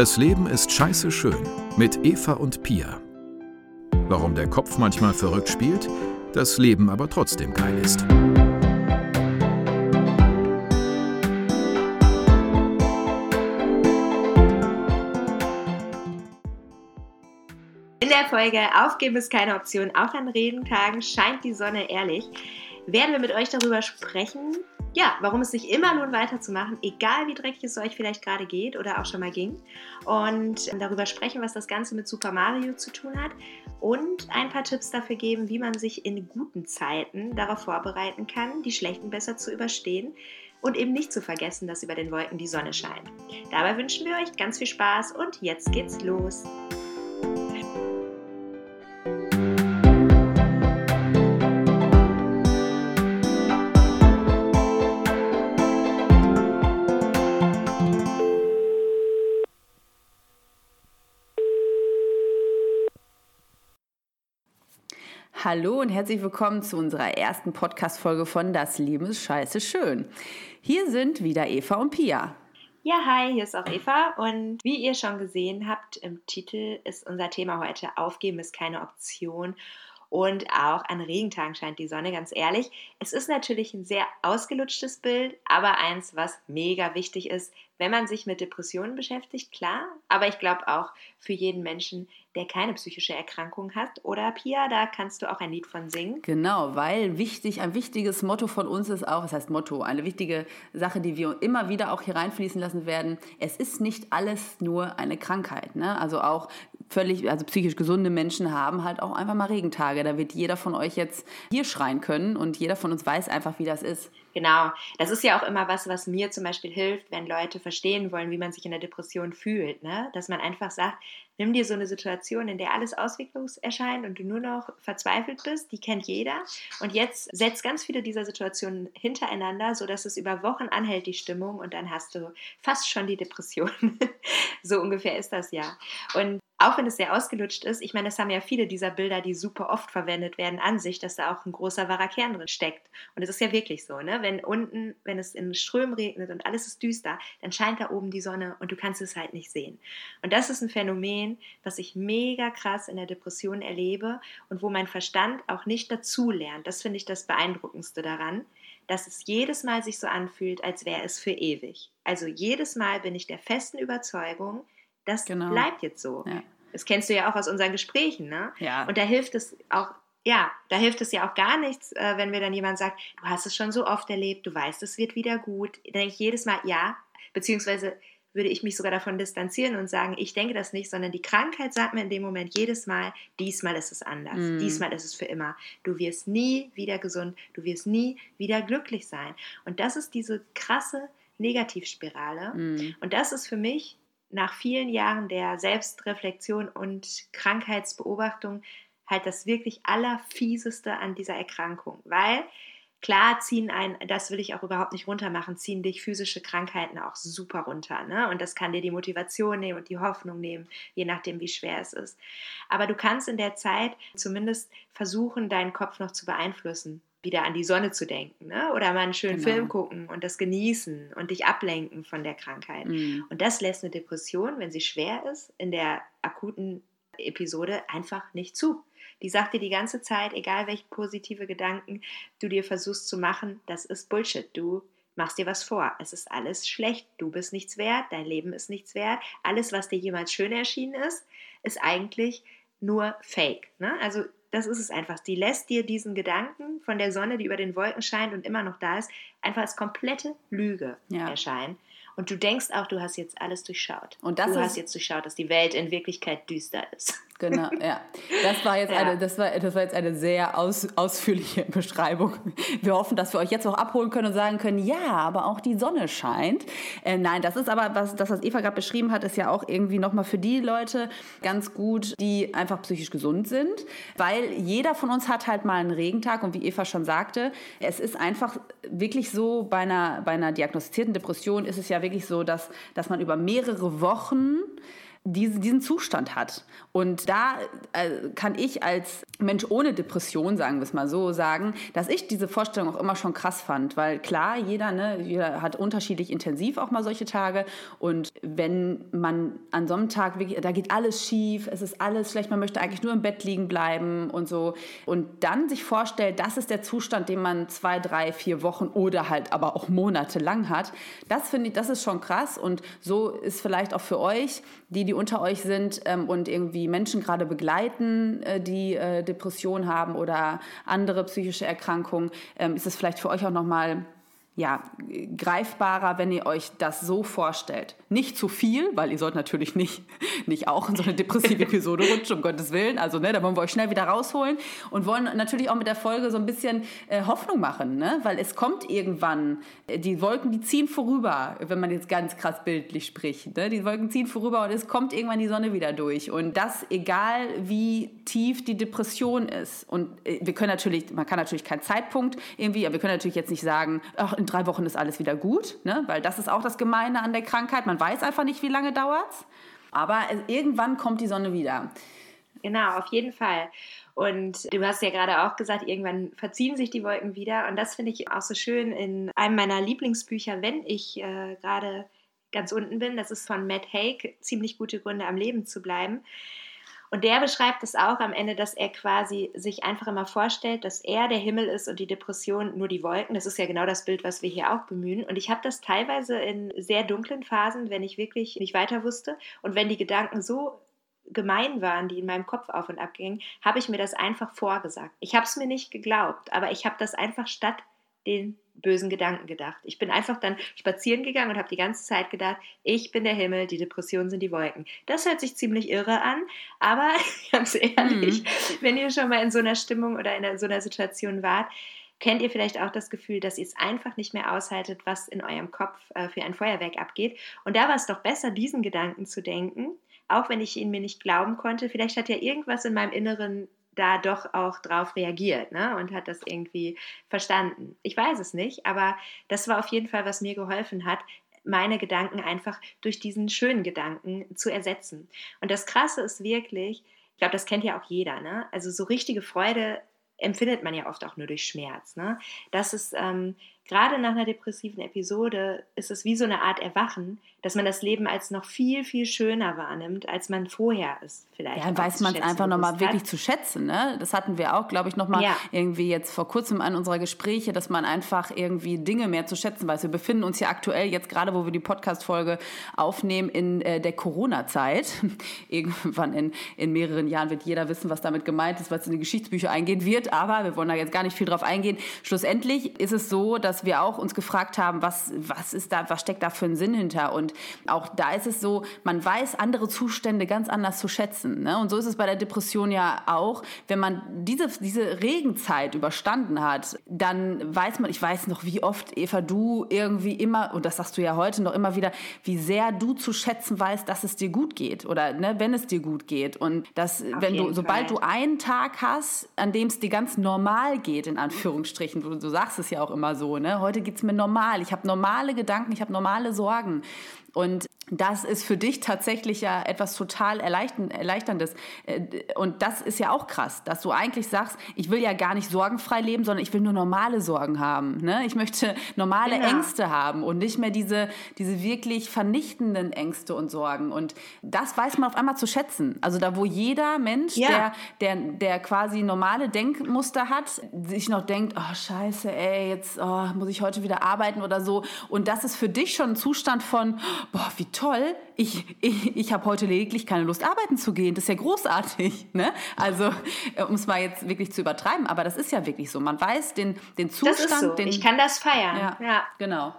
Das Leben ist scheiße schön mit Eva und Pia. Warum der Kopf manchmal verrückt spielt, das Leben aber trotzdem geil ist. In der Folge Aufgeben ist keine Option, auch an Regentagen scheint die Sonne ehrlich, werden wir mit euch darüber sprechen, ja, warum es sich immer lohnt, weiterzumachen, egal wie dreckig es euch vielleicht gerade geht oder auch schon mal ging. Und darüber sprechen, was das Ganze mit Super Mario zu tun hat. Und ein paar Tipps dafür geben, wie man sich in guten Zeiten darauf vorbereiten kann, die schlechten besser zu überstehen. Und eben nicht zu vergessen, dass über den Wolken die Sonne scheint. Dabei wünschen wir euch ganz viel Spaß und jetzt geht's los. Hallo und herzlich willkommen zu unserer ersten Podcast-Folge von Das Leben ist scheiße schön. Hier sind wieder Eva und Pia. Ja, hi, hier ist auch Eva und wie ihr schon gesehen habt im Titel ist unser Thema heute Aufgeben ist keine Option und auch an Regentagen scheint die Sonne, ganz ehrlich. Es ist natürlich ein sehr ausgelutschtes Bild, aber eins, was mega wichtig ist, wenn man sich mit Depressionen beschäftigt, klar, aber ich glaube auch für jeden Menschen, der keine psychische Erkrankung hat. Oder Pia, da kannst du auch ein Lied von singen. Genau, weil wichtig, ein wichtiges Motto von uns ist auch, was heißt Motto, eine wichtige Sache, die wir immer wieder auch hier reinfließen lassen werden. Es ist nicht alles nur eine Krankheit. Ne? Also auch völlig, also psychisch gesunde Menschen haben halt auch einfach mal Regentage. Da wird jeder von euch jetzt hier schreien können und jeder von uns weiß einfach, wie das ist. Genau, das ist ja auch immer was, was mir zum Beispiel hilft, wenn Leute verstehen wollen, wie man sich in der Depression fühlt. Ne? Dass man einfach sagt, nimm dir so eine Situation, in der alles ausweglos erscheint und du nur noch verzweifelt bist, die kennt jeder. Und jetzt setzt ganz viele dieser Situationen hintereinander, sodass es über Wochen anhält, die Stimmung, und dann hast du fast schon die Depression. so ungefähr ist das ja. Und auch wenn es sehr ausgelutscht ist, ich meine, das haben ja viele dieser Bilder, die super oft verwendet werden, an sich, dass da auch ein großer wahrer Kern drin steckt. Und es ist ja wirklich so, ne? Wenn unten, wenn es in Strömen regnet und alles ist düster, dann scheint da oben die Sonne und du kannst es halt nicht sehen. Und das ist ein Phänomen, was ich mega krass in der Depression erlebe und wo mein Verstand auch nicht dazu lernt. Das finde ich das Beeindruckendste daran dass es jedes Mal sich so anfühlt, als wäre es für ewig. Also jedes Mal bin ich der festen Überzeugung, das genau. bleibt jetzt so. Ja. Das kennst du ja auch aus unseren Gesprächen, ne? Ja. Und da hilft es auch, ja, da hilft es ja auch gar nichts, äh, wenn mir dann jemand sagt, du hast es schon so oft erlebt, du weißt, es wird wieder gut. Da denke ich jedes Mal, ja, beziehungsweise würde ich mich sogar davon distanzieren und sagen, ich denke das nicht, sondern die Krankheit sagt mir in dem Moment jedes Mal, diesmal ist es anders, mm. diesmal ist es für immer. Du wirst nie wieder gesund, du wirst nie wieder glücklich sein. Und das ist diese krasse Negativspirale. Mm. Und das ist für mich nach vielen Jahren der Selbstreflexion und Krankheitsbeobachtung halt das wirklich allerfieseste an dieser Erkrankung, weil klar ziehen ein, das will ich auch überhaupt nicht runtermachen, ziehen dich physische Krankheiten auch super runter, ne? Und das kann dir die Motivation nehmen und die Hoffnung nehmen, je nachdem, wie schwer es ist. Aber du kannst in der Zeit zumindest versuchen, deinen Kopf noch zu beeinflussen wieder an die Sonne zu denken ne? oder mal einen schönen genau. Film gucken und das genießen und dich ablenken von der Krankheit. Mhm. Und das lässt eine Depression, wenn sie schwer ist, in der akuten Episode einfach nicht zu. Die sagt dir die ganze Zeit, egal welche positive Gedanken du dir versuchst zu machen, das ist Bullshit. Du machst dir was vor. Es ist alles schlecht. Du bist nichts wert. Dein Leben ist nichts wert. Alles, was dir jemals schön erschienen ist, ist eigentlich nur Fake. Ne? Also das ist es einfach. Die lässt dir diesen Gedanken von der Sonne, die über den Wolken scheint und immer noch da ist, einfach als komplette Lüge ja. erscheinen. Und du denkst auch, du hast jetzt alles durchschaut. Und das du hast jetzt durchschaut, dass die Welt in Wirklichkeit düster ist. Genau, ja. Das war jetzt, ja. eine, das war, das war jetzt eine sehr aus, ausführliche Beschreibung. Wir hoffen, dass wir euch jetzt auch abholen können und sagen können, ja, aber auch die Sonne scheint. Äh, nein, das ist aber, was, das, was Eva gerade beschrieben hat, ist ja auch irgendwie nochmal für die Leute ganz gut, die einfach psychisch gesund sind. Weil jeder von uns hat halt mal einen Regentag und wie Eva schon sagte, es ist einfach wirklich so, bei einer, bei einer diagnostizierten Depression ist es ja wirklich so, dass, dass man über mehrere Wochen diese, diesen Zustand hat. Und da äh, kann ich als Mensch ohne Depression, sagen wir es mal so, sagen, dass ich diese Vorstellung auch immer schon krass fand, weil klar, jeder, ne, jeder hat unterschiedlich intensiv auch mal solche Tage. Und wenn man an so einem Tag wirklich, da geht alles schief, es ist alles schlecht, man möchte eigentlich nur im Bett liegen bleiben und so. Und dann sich vorstellt, das ist der Zustand, den man zwei, drei, vier Wochen oder halt aber auch Monate lang hat, das finde ich, das ist schon krass. Und so ist vielleicht auch für euch, die, die unter euch sind ähm, und irgendwie Menschen gerade begleiten, äh, die äh, Depression haben oder andere psychische Erkrankungen, ähm, ist es vielleicht für euch auch nochmal ja, greifbarer, wenn ihr euch das so vorstellt. Nicht zu viel, weil ihr sollt natürlich nicht, nicht auch in so eine depressive Episode rutschen, um Gottes Willen. Also, ne, da wollen wir euch schnell wieder rausholen und wollen natürlich auch mit der Folge so ein bisschen äh, Hoffnung machen, ne? weil es kommt irgendwann, äh, die Wolken, die ziehen vorüber, wenn man jetzt ganz krass bildlich spricht. Ne? Die Wolken ziehen vorüber und es kommt irgendwann die Sonne wieder durch. Und das, egal wie tief die Depression ist. Und äh, wir können natürlich, man kann natürlich keinen Zeitpunkt irgendwie, aber wir können natürlich jetzt nicht sagen, ach, in drei Wochen ist alles wieder gut, ne? weil das ist auch das Gemeine an der Krankheit. Man weiß einfach nicht, wie lange dauert. Aber irgendwann kommt die Sonne wieder. Genau, auf jeden Fall. Und du hast ja gerade auch gesagt, irgendwann verziehen sich die Wolken wieder. Und das finde ich auch so schön in einem meiner Lieblingsbücher, wenn ich äh, gerade ganz unten bin. Das ist von Matt Haig, ziemlich gute Gründe am Leben zu bleiben. Und der beschreibt es auch am Ende, dass er quasi sich einfach immer vorstellt, dass er der Himmel ist und die Depression nur die Wolken. Das ist ja genau das Bild, was wir hier auch bemühen. Und ich habe das teilweise in sehr dunklen Phasen, wenn ich wirklich nicht weiter wusste und wenn die Gedanken so gemein waren, die in meinem Kopf auf und ab gingen, habe ich mir das einfach vorgesagt. Ich habe es mir nicht geglaubt, aber ich habe das einfach statt den bösen Gedanken gedacht. Ich bin einfach dann spazieren gegangen und habe die ganze Zeit gedacht, ich bin der Himmel, die Depressionen sind die Wolken. Das hört sich ziemlich irre an, aber ganz ehrlich, mhm. wenn ihr schon mal in so einer Stimmung oder in so einer Situation wart, kennt ihr vielleicht auch das Gefühl, dass ihr es einfach nicht mehr aushaltet, was in eurem Kopf äh, für ein Feuerwerk abgeht. Und da war es doch besser, diesen Gedanken zu denken, auch wenn ich ihn mir nicht glauben konnte. Vielleicht hat ja irgendwas in meinem Inneren da doch auch drauf reagiert ne? und hat das irgendwie verstanden. Ich weiß es nicht, aber das war auf jeden Fall, was mir geholfen hat, meine Gedanken einfach durch diesen schönen Gedanken zu ersetzen. Und das Krasse ist wirklich, ich glaube, das kennt ja auch jeder, ne? also so richtige Freude empfindet man ja oft auch nur durch Schmerz. Ne? Das ist ähm, gerade nach einer depressiven Episode ist es wie so eine Art Erwachen, dass man das Leben als noch viel, viel schöner wahrnimmt, als man vorher es vielleicht. Ja, weiß man es einfach nochmal wirklich zu schätzen. Ne? Das hatten wir auch, glaube ich, nochmal ja. irgendwie jetzt vor kurzem an unserer Gespräche, dass man einfach irgendwie Dinge mehr zu schätzen weiß. Wir befinden uns ja aktuell jetzt gerade, wo wir die Podcast-Folge aufnehmen, in äh, der Corona-Zeit. Irgendwann in, in mehreren Jahren wird jeder wissen, was damit gemeint ist, was in die Geschichtsbücher eingehen wird. Aber wir wollen da jetzt gar nicht viel drauf eingehen. Schlussendlich ist es so, dass wir auch uns gefragt haben, was, was ist da, was steckt da für einen Sinn hinter? Und auch da ist es so, man weiß andere Zustände ganz anders zu schätzen. Ne? Und so ist es bei der Depression ja auch. Wenn man diese, diese Regenzeit überstanden hat, dann weiß man, ich weiß noch, wie oft, Eva, du irgendwie immer, und das sagst du ja heute noch immer wieder, wie sehr du zu schätzen weißt, dass es dir gut geht oder ne, wenn es dir gut geht. Und dass, Auf wenn du, sobald Fall. du einen Tag hast, an dem es dir ganz normal geht, in Anführungsstrichen, du, du sagst es ja auch immer so, ne? Heute geht es mir normal, ich habe normale Gedanken, ich habe normale Sorgen. Und das ist für dich tatsächlich ja etwas total Erleichterndes. Äh, und das ist ja auch krass, dass du eigentlich sagst, ich will ja gar nicht sorgenfrei leben, sondern ich will nur normale Sorgen haben. Ne? Ich möchte normale genau. Ängste haben und nicht mehr diese, diese wirklich vernichtenden Ängste und Sorgen. Und das weiß man auf einmal zu schätzen. Also da, wo jeder Mensch, ja. der, der, der quasi normale Denkmuster hat, sich noch denkt, oh scheiße, ey, jetzt oh, muss ich heute wieder arbeiten oder so. Und das ist für dich schon ein Zustand von, boah, wie toll, ich, ich, ich habe heute lediglich keine Lust, arbeiten zu gehen. Das ist ja großartig. Ne? Also, äh, um es mal jetzt wirklich zu übertreiben, aber das ist ja wirklich so. Man weiß den, den Zustand. Das ist so. Den, ich kann das feiern. Ja, ja. genau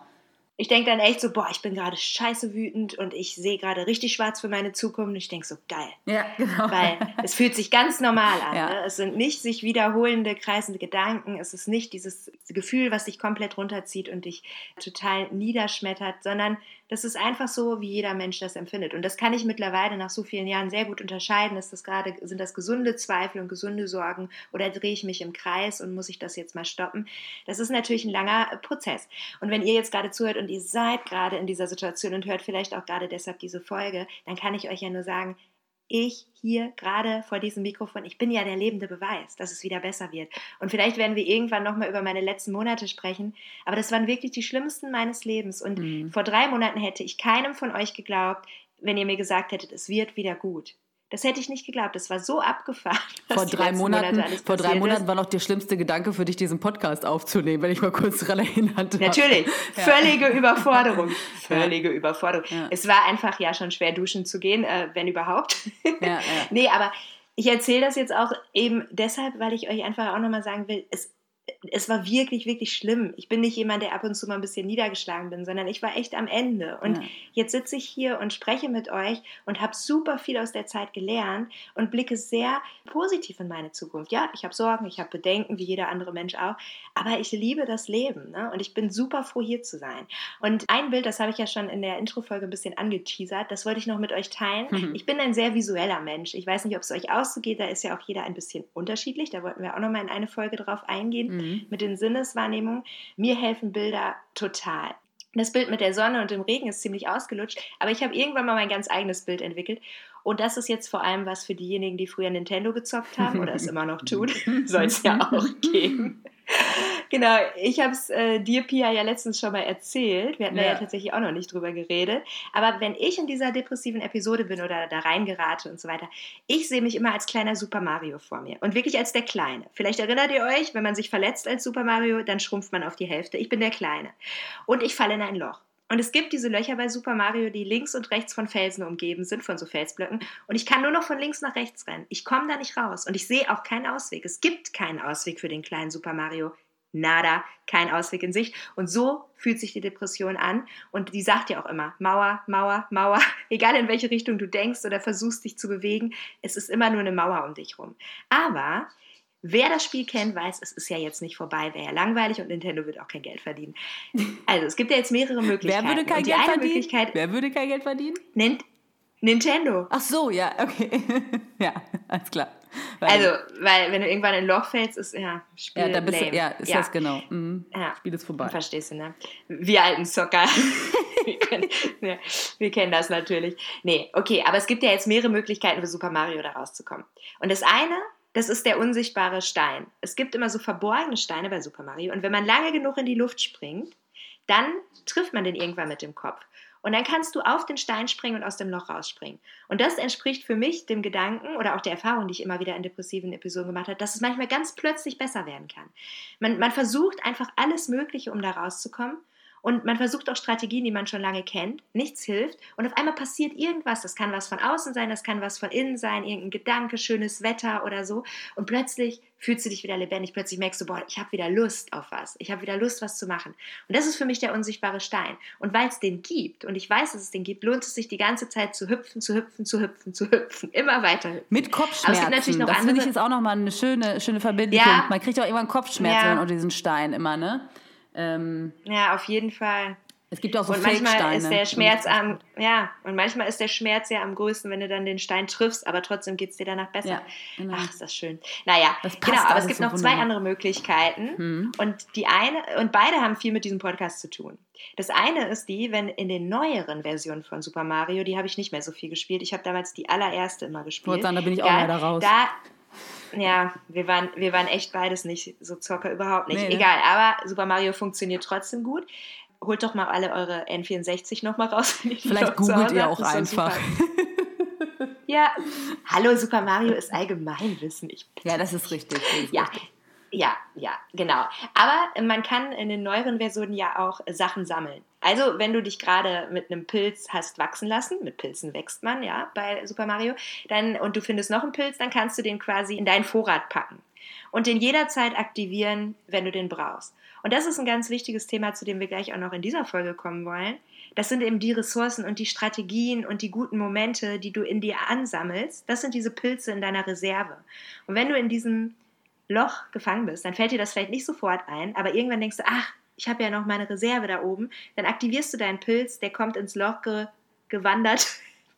ich denke dann echt so, boah, ich bin gerade scheiße wütend und ich sehe gerade richtig schwarz für meine Zukunft und ich denke so, geil. Ja, genau. Weil es fühlt sich ganz normal an. Ja. Ne? Es sind nicht sich wiederholende, kreisende Gedanken, es ist nicht dieses Gefühl, was dich komplett runterzieht und dich total niederschmettert, sondern das ist einfach so, wie jeder Mensch das empfindet. Und das kann ich mittlerweile nach so vielen Jahren sehr gut unterscheiden. Ist das gerade, sind das gesunde Zweifel und gesunde Sorgen oder drehe ich mich im Kreis und muss ich das jetzt mal stoppen? Das ist natürlich ein langer Prozess. Und wenn ihr jetzt gerade zuhört und ihr seid gerade in dieser Situation und hört vielleicht auch gerade deshalb diese Folge, dann kann ich euch ja nur sagen, ich hier gerade vor diesem Mikrofon, ich bin ja der lebende Beweis, dass es wieder besser wird. Und vielleicht werden wir irgendwann nochmal über meine letzten Monate sprechen, aber das waren wirklich die schlimmsten meines Lebens. Und mhm. vor drei Monaten hätte ich keinem von euch geglaubt, wenn ihr mir gesagt hättet, es wird wieder gut. Das hätte ich nicht geglaubt. Das war so abgefahren. Vor drei Monaten, vor drei Monaten war noch der schlimmste Gedanke für dich, diesen Podcast aufzunehmen, wenn ich mal kurz daran erinnert habe. Natürlich. Ja. Völlige Überforderung. Völlige ja. Überforderung. Ja. Es war einfach ja schon schwer, duschen zu gehen, äh, wenn überhaupt. Ja. nee, aber ich erzähle das jetzt auch eben deshalb, weil ich euch einfach auch nochmal sagen will, es es war wirklich, wirklich schlimm. Ich bin nicht jemand, der ab und zu mal ein bisschen niedergeschlagen bin, sondern ich war echt am Ende. Und ja. jetzt sitze ich hier und spreche mit euch und habe super viel aus der Zeit gelernt und blicke sehr positiv in meine Zukunft. Ja, ich habe Sorgen, ich habe Bedenken, wie jeder andere Mensch auch, aber ich liebe das Leben ne? und ich bin super froh, hier zu sein. Und ein Bild, das habe ich ja schon in der Intro-Folge ein bisschen angeteasert, das wollte ich noch mit euch teilen. Mhm. Ich bin ein sehr visueller Mensch. Ich weiß nicht, ob es euch auszugeht, da ist ja auch jeder ein bisschen unterschiedlich. Da wollten wir auch noch mal in eine Folge drauf eingehen. Mhm mhm. mit den Sinneswahrnehmungen. Mir helfen Bilder total. Das Bild mit der Sonne und dem Regen ist ziemlich ausgelutscht, aber ich habe irgendwann mal mein ganz eigenes Bild entwickelt. Und das ist jetzt vor allem was für diejenigen, die früher Nintendo gezockt haben oder es immer noch tun. Soll es ja auch geben. Genau, ich habe es äh, dir, Pia, ja letztens schon mal erzählt. Wir hatten ja. ja tatsächlich auch noch nicht drüber geredet. Aber wenn ich in dieser depressiven Episode bin oder da reingerate und so weiter, ich sehe mich immer als kleiner Super Mario vor mir. Und wirklich als der Kleine. Vielleicht erinnert ihr euch, wenn man sich verletzt als Super Mario, dann schrumpft man auf die Hälfte. Ich bin der Kleine. Und ich falle in ein Loch. Und es gibt diese Löcher bei Super Mario, die links und rechts von Felsen umgeben sind, von so Felsblöcken. Und ich kann nur noch von links nach rechts rennen. Ich komme da nicht raus. Und ich sehe auch keinen Ausweg. Es gibt keinen Ausweg für den kleinen Super Mario nada, kein Ausweg in Sicht. Und so fühlt sich die Depression an. Und die sagt ja auch immer, Mauer, Mauer, Mauer, egal in welche Richtung du denkst oder versuchst dich zu bewegen, es ist immer nur eine Mauer um dich rum. Aber Wer das Spiel kennt, weiß, es ist ja jetzt nicht vorbei, wäre ja langweilig und Nintendo wird auch kein Geld verdienen. Also es gibt ja jetzt mehrere Möglichkeiten. Wer würde kein Geld verdienen? Wer würde kein Geld verdienen? Nintendo. Ach so, ja, okay. ja, alles klar. Also, weil wenn du irgendwann in ein Loch fällst, ist ja Spiel Ja, da bist lame. Du, ja, ist ja. das genau. Mhm. Ja. Spiel ist vorbei. Verstehst du, ne? Wir alten Zocker. wir, können, wir kennen das natürlich. Nee, okay, aber es gibt ja jetzt mehrere Möglichkeiten für Super Mario da rauszukommen. Und das eine, das ist der unsichtbare Stein. Es gibt immer so verborgene Steine bei Super Mario und wenn man lange genug in die Luft springt, dann trifft man den irgendwann mit dem Kopf. Und dann kannst du auf den Stein springen und aus dem Loch rausspringen. Und das entspricht für mich dem Gedanken oder auch der Erfahrung, die ich immer wieder in depressiven Episoden gemacht habe, dass es manchmal ganz plötzlich besser werden kann. Man, man versucht einfach alles Mögliche, um da rauszukommen. Und man versucht auch Strategien, die man schon lange kennt. Nichts hilft. Und auf einmal passiert irgendwas. Das kann was von außen sein, das kann was von innen sein, irgendein Gedanke, schönes Wetter oder so. Und plötzlich fühlst du dich wieder lebendig. Plötzlich merkst du, boah, ich habe wieder Lust auf was. Ich habe wieder Lust, was zu machen. Und das ist für mich der unsichtbare Stein. Und weil es den gibt und ich weiß, dass es den gibt, lohnt es sich die ganze Zeit zu hüpfen, zu hüpfen, zu hüpfen, zu hüpfen. Immer weiter hüpfen. Mit Kopfschmerzen. das finde ich jetzt auch nochmal eine schöne, schöne Verbindung. Ja. Man kriegt auch irgendwann Kopfschmerzen ja. unter diesen Stein immer, ne? Ähm, ja, auf jeden Fall. Es gibt auch so und manchmal ist der Schmerz am, ja, und manchmal ist der Schmerz ja am größten, wenn du dann den Stein triffst, aber trotzdem geht es dir danach besser. Ja, genau. Ach, ist das schön. Naja, das genau, aber es gibt so noch zwei andere Möglichkeiten. Hm. Und die eine, und beide haben viel mit diesem Podcast zu tun. Das eine ist die, wenn in den neueren Versionen von Super Mario, die habe ich nicht mehr so viel gespielt. Ich habe damals die allererste immer gespielt. Ich sagen, da bin ich auch leider raus. Da, ja, wir waren, wir waren echt beides nicht so Zocker, überhaupt nicht. Nee, ne? Egal, aber Super Mario funktioniert trotzdem gut. Holt doch mal alle eure N64 nochmal raus. Vielleicht googelt ihr auch einfach. ja, hallo, Super Mario ist Allgemeinwissen. Ich ja, das ist richtig. Das ist ja, richtig. Ja, ja, genau. Aber man kann in den neueren Versionen ja auch Sachen sammeln. Also, wenn du dich gerade mit einem Pilz hast wachsen lassen, mit Pilzen wächst man, ja, bei Super Mario, dann, und du findest noch einen Pilz, dann kannst du den quasi in deinen Vorrat packen und den jederzeit aktivieren, wenn du den brauchst. Und das ist ein ganz wichtiges Thema, zu dem wir gleich auch noch in dieser Folge kommen wollen. Das sind eben die Ressourcen und die Strategien und die guten Momente, die du in dir ansammelst. Das sind diese Pilze in deiner Reserve. Und wenn du in diesem Loch gefangen bist, dann fällt dir das vielleicht nicht sofort ein, aber irgendwann denkst du, ach, ich habe ja noch meine Reserve da oben, dann aktivierst du deinen Pilz, der kommt ins Loch ge gewandert,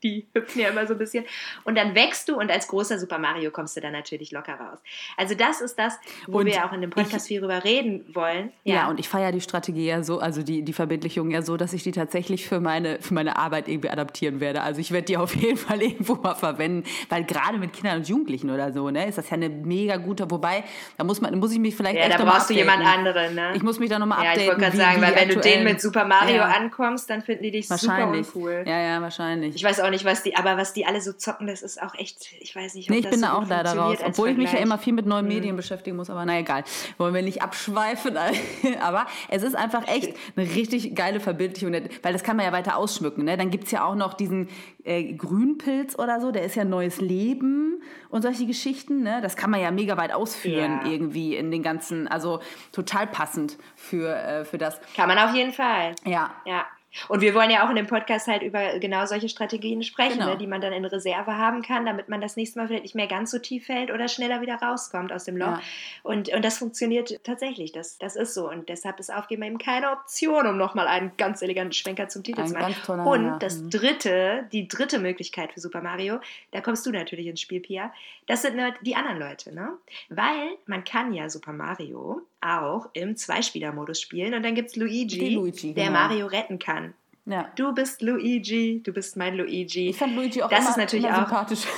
die hüpfen ja immer so ein bisschen. Und dann wächst du und als großer Super Mario kommst du dann natürlich locker raus. Also das ist das, wo und wir ja auch in dem Podcast ich, viel drüber reden wollen. Ja, ja und ich feiere die Strategie ja so, also die, die Verbindlichung ja so, dass ich die tatsächlich für meine, für meine Arbeit irgendwie adaptieren werde. Also ich werde die auf jeden Fall irgendwo mal verwenden, weil gerade mit Kindern und Jugendlichen oder so, ne, ist das ja eine mega gute, wobei, da muss man, muss ich mich vielleicht ja, echt da brauchst du jemand anderen, ne? Ich muss mich da nochmal updaten. Ja, ich wollte gerade sagen, weil wenn du den mit Super Mario ja. ankommst, dann finden die dich super uncool. Ja, ja, wahrscheinlich. Ich weiß auch nicht, was die, aber was die alle so zocken, das ist auch echt, ich weiß nicht, ob Nee, ich bin so da auch leider raus, obwohl ich mich ja immer viel mit neuen hm. Medien beschäftigen muss, aber na egal. Wollen wir nicht abschweifen, aber es ist einfach echt eine richtig geile Verbildlichung, weil das kann man ja weiter ausschmücken, ne? Dann gibt es ja auch noch diesen äh, Grünpilz oder so, der ist ja neues Leben und solche Geschichten, ne? Das kann man ja mega weit ausführen ja. irgendwie in den ganzen, also total passend für, äh, für das. Kann man auf jeden Fall. Ja. Ja. Und wir wollen ja auch in dem Podcast halt über genau solche Strategien sprechen, genau. ne, die man dann in Reserve haben kann, damit man das nächste Mal vielleicht nicht mehr ganz so tief fällt oder schneller wieder rauskommt aus dem Loch. Ja. Und, und das funktioniert tatsächlich, das, das ist so. Und deshalb ist Aufgeben eben keine Option, um nochmal einen ganz eleganten Schwenker zum Titel Ein zu machen. Toller, und ja. das mhm. dritte, die dritte Möglichkeit für Super Mario, da kommst du natürlich ins Spiel, Pia, das sind die anderen Leute, ne? Weil man kann ja Super Mario auch im Zweispieler-Modus spielen und dann gibt es Luigi, Luigi, der genau. Mario retten kann. Ja. Du bist Luigi, du bist mein Luigi. Ich fand Luigi auch das immer, ist natürlich auch sympathisch.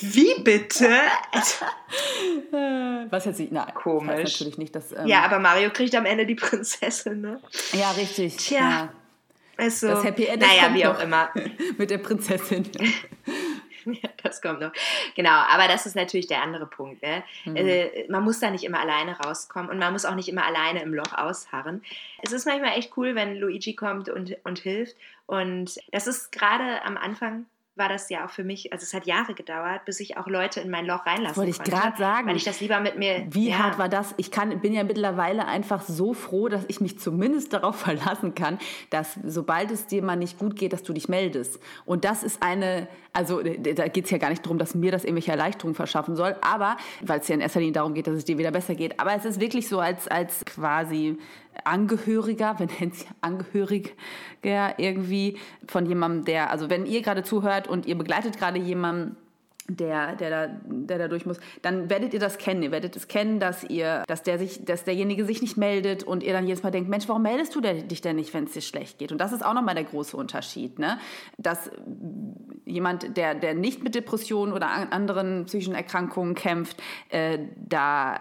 Wie bitte? Was jetzt nicht, nein, komisch. Das natürlich nicht, dass, ähm, ja, aber Mario kriegt am Ende die Prinzessin, ne? Ja, richtig. Tja. Ja. Also, das Happy End naja, wie auch immer. Mit der Prinzessin. Ja, das kommt noch. Genau, aber das ist natürlich der andere Punkt. Ne? Mhm. Äh, man muss da nicht immer alleine rauskommen und man muss auch nicht immer alleine im Loch ausharren. Es ist manchmal echt cool, wenn Luigi kommt und, und hilft. Und das ist gerade am Anfang war das ja auch für mich, also es hat Jahre gedauert, bis ich auch Leute in mein Loch reinlassen Wollte ich gerade sagen. Weil ich das lieber mit mir. Wie ja. hart war das? Ich kann, bin ja mittlerweile einfach so froh, dass ich mich zumindest darauf verlassen kann, dass sobald es dir mal nicht gut geht, dass du dich meldest. Und das ist eine, also da geht es ja gar nicht darum, dass mir das irgendwelche Erleichterungen verschaffen soll, aber weil es ja in erster Linie darum geht, dass es dir wieder besser geht. Aber es ist wirklich so als, als quasi Angehöriger, wenn nennen Sie Angehöriger irgendwie von jemandem, der, also wenn ihr gerade zuhört und ihr begleitet gerade jemanden, der, der, da, der da durch muss, dann werdet ihr das kennen. Ihr werdet es kennen, dass ihr, dass der sich, dass derjenige sich nicht meldet und ihr dann jedes Mal denkt, Mensch, warum meldest du dich denn nicht, wenn es dir schlecht geht? Und das ist auch nochmal der große Unterschied, ne? Dass jemand, der, der nicht mit Depressionen oder anderen psychischen Erkrankungen kämpft, äh, da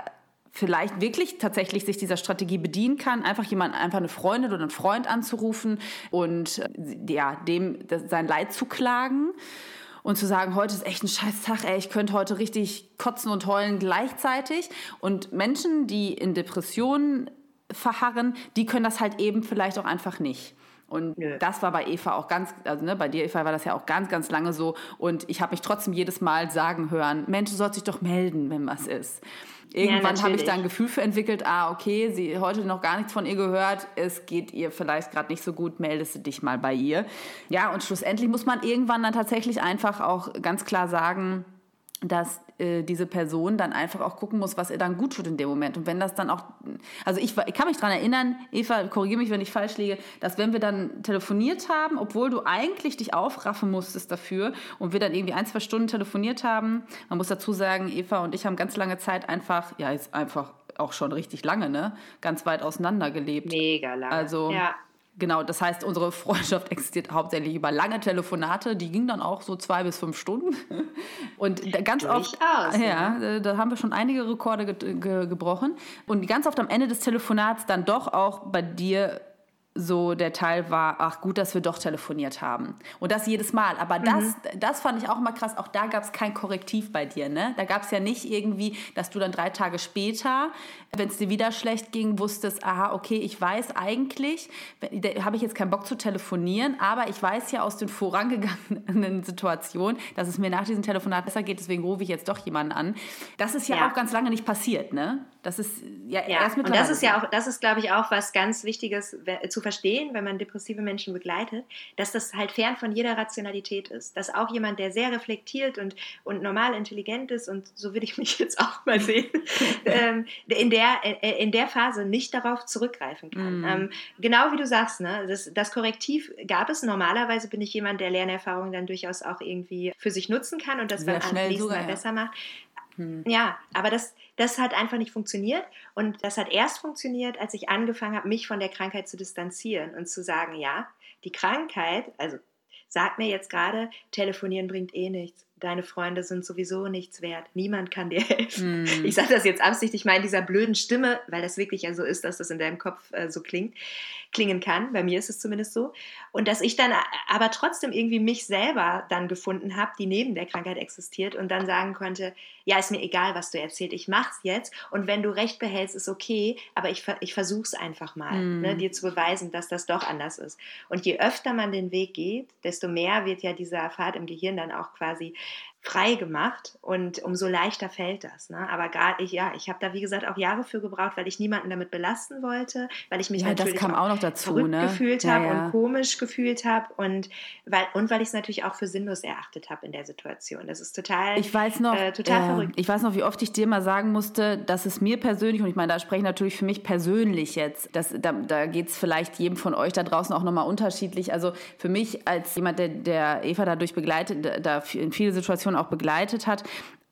vielleicht wirklich tatsächlich sich dieser Strategie bedienen kann, einfach jemand, einfach eine Freundin oder einen Freund anzurufen und äh, ja, dem sein Leid zu klagen und zu sagen, heute ist echt ein scheiß Tag, ey, ich könnte heute richtig kotzen und heulen gleichzeitig. Und Menschen, die in Depressionen verharren, die können das halt eben vielleicht auch einfach nicht. Und ja. das war bei Eva auch ganz, also ne, bei dir, Eva, war das ja auch ganz, ganz lange so. Und ich habe mich trotzdem jedes Mal sagen hören, Mensch, du sollst dich doch melden, wenn was ist. Irgendwann ja, habe ich da ein Gefühl für entwickelt, ah, okay, sie heute noch gar nichts von ihr gehört, es geht ihr vielleicht gerade nicht so gut, meldest du dich mal bei ihr. Ja, und schlussendlich muss man irgendwann dann tatsächlich einfach auch ganz klar sagen, dass äh, diese Person dann einfach auch gucken muss, was ihr dann gut tut in dem Moment. Und wenn das dann auch, also ich, ich kann mich daran erinnern, Eva, korrigiere mich, wenn ich falsch liege, dass wenn wir dann telefoniert haben, obwohl du eigentlich dich aufraffen musstest dafür und wir dann irgendwie ein, zwei Stunden telefoniert haben, man muss dazu sagen, Eva und ich haben ganz lange Zeit einfach, ja, ist einfach auch schon richtig lange, ne, ganz weit auseinander gelebt. Mega lange. Also, ja. Genau, das heißt, unsere Freundschaft existiert hauptsächlich über lange Telefonate, die gingen dann auch so zwei bis fünf Stunden. Und ganz Durchaus, oft, ja, ja, da haben wir schon einige Rekorde ge ge gebrochen. Und ganz oft am Ende des Telefonats dann doch auch bei dir so der Teil war, ach gut, dass wir doch telefoniert haben. Und das jedes Mal. Aber mhm. das, das fand ich auch mal krass. Auch da gab es kein Korrektiv bei dir. Ne? Da gab es ja nicht irgendwie, dass du dann drei Tage später, wenn es dir wieder schlecht ging, wusstest, aha, okay, ich weiß eigentlich, habe ich jetzt keinen Bock zu telefonieren, aber ich weiß ja aus den vorangegangenen Situationen, dass es mir nach diesem Telefonat besser geht, deswegen rufe ich jetzt doch jemanden an. Das ist ja, ja. auch ganz lange nicht passiert, ne? Das ist ja, ja. erst mit Und das ist ja auch, das ist, glaube ich, auch was ganz Wichtiges zu verstehen, wenn man depressive Menschen begleitet, dass das halt fern von jeder Rationalität ist. Dass auch jemand, der sehr reflektiert und, und normal intelligent ist, und so würde ich mich jetzt auch mal sehen, ähm, in, der, äh, in der Phase nicht darauf zurückgreifen kann. Mm. Ähm, genau wie du sagst, ne? das, das Korrektiv gab es. Normalerweise bin ich jemand, der Lernerfahrungen dann durchaus auch irgendwie für sich nutzen kann und das sehr dann am nächsten Mal ja. besser macht. Hm. Ja, aber das, das hat einfach nicht funktioniert. Und das hat erst funktioniert, als ich angefangen habe, mich von der Krankheit zu distanzieren und zu sagen, ja, die Krankheit, also sagt mir jetzt gerade, telefonieren bringt eh nichts. Deine Freunde sind sowieso nichts wert. Niemand kann dir helfen. Mm. Ich sage das jetzt absichtlich mal in dieser blöden Stimme, weil das wirklich ja so ist, dass das in deinem Kopf äh, so klingt klingen kann. Bei mir ist es zumindest so. Und dass ich dann aber trotzdem irgendwie mich selber dann gefunden habe, die neben der Krankheit existiert und dann sagen konnte, ja, ist mir egal, was du erzählst, ich mach's jetzt. Und wenn du recht behältst, ist okay, aber ich, ich versuch's einfach mal, mm. ne, dir zu beweisen, dass das doch anders ist. Und je öfter man den Weg geht, desto mehr wird ja dieser Pfad im Gehirn dann auch quasi frei gemacht und umso leichter fällt das. Ne? Aber gar, ich, ja, ich habe da wie gesagt auch Jahre für gebraucht, weil ich niemanden damit belasten wollte, weil ich mich ja, natürlich das kam auch, noch dazu, ne? gefühlt ja, habe ja. und komisch gefühlt habe und weil und weil ich es natürlich auch für sinnlos erachtet habe in der Situation. Das ist total, ich weiß noch, äh, total verrückt. Ich weiß noch, wie oft ich dir mal sagen musste, dass es mir persönlich und ich meine, da spreche ich natürlich für mich persönlich jetzt, dass, da, da geht es vielleicht jedem von euch da draußen auch nochmal unterschiedlich. Also für mich als jemand, der, der Eva dadurch begleitet, da in viele Situationen Situation auch begleitet hat,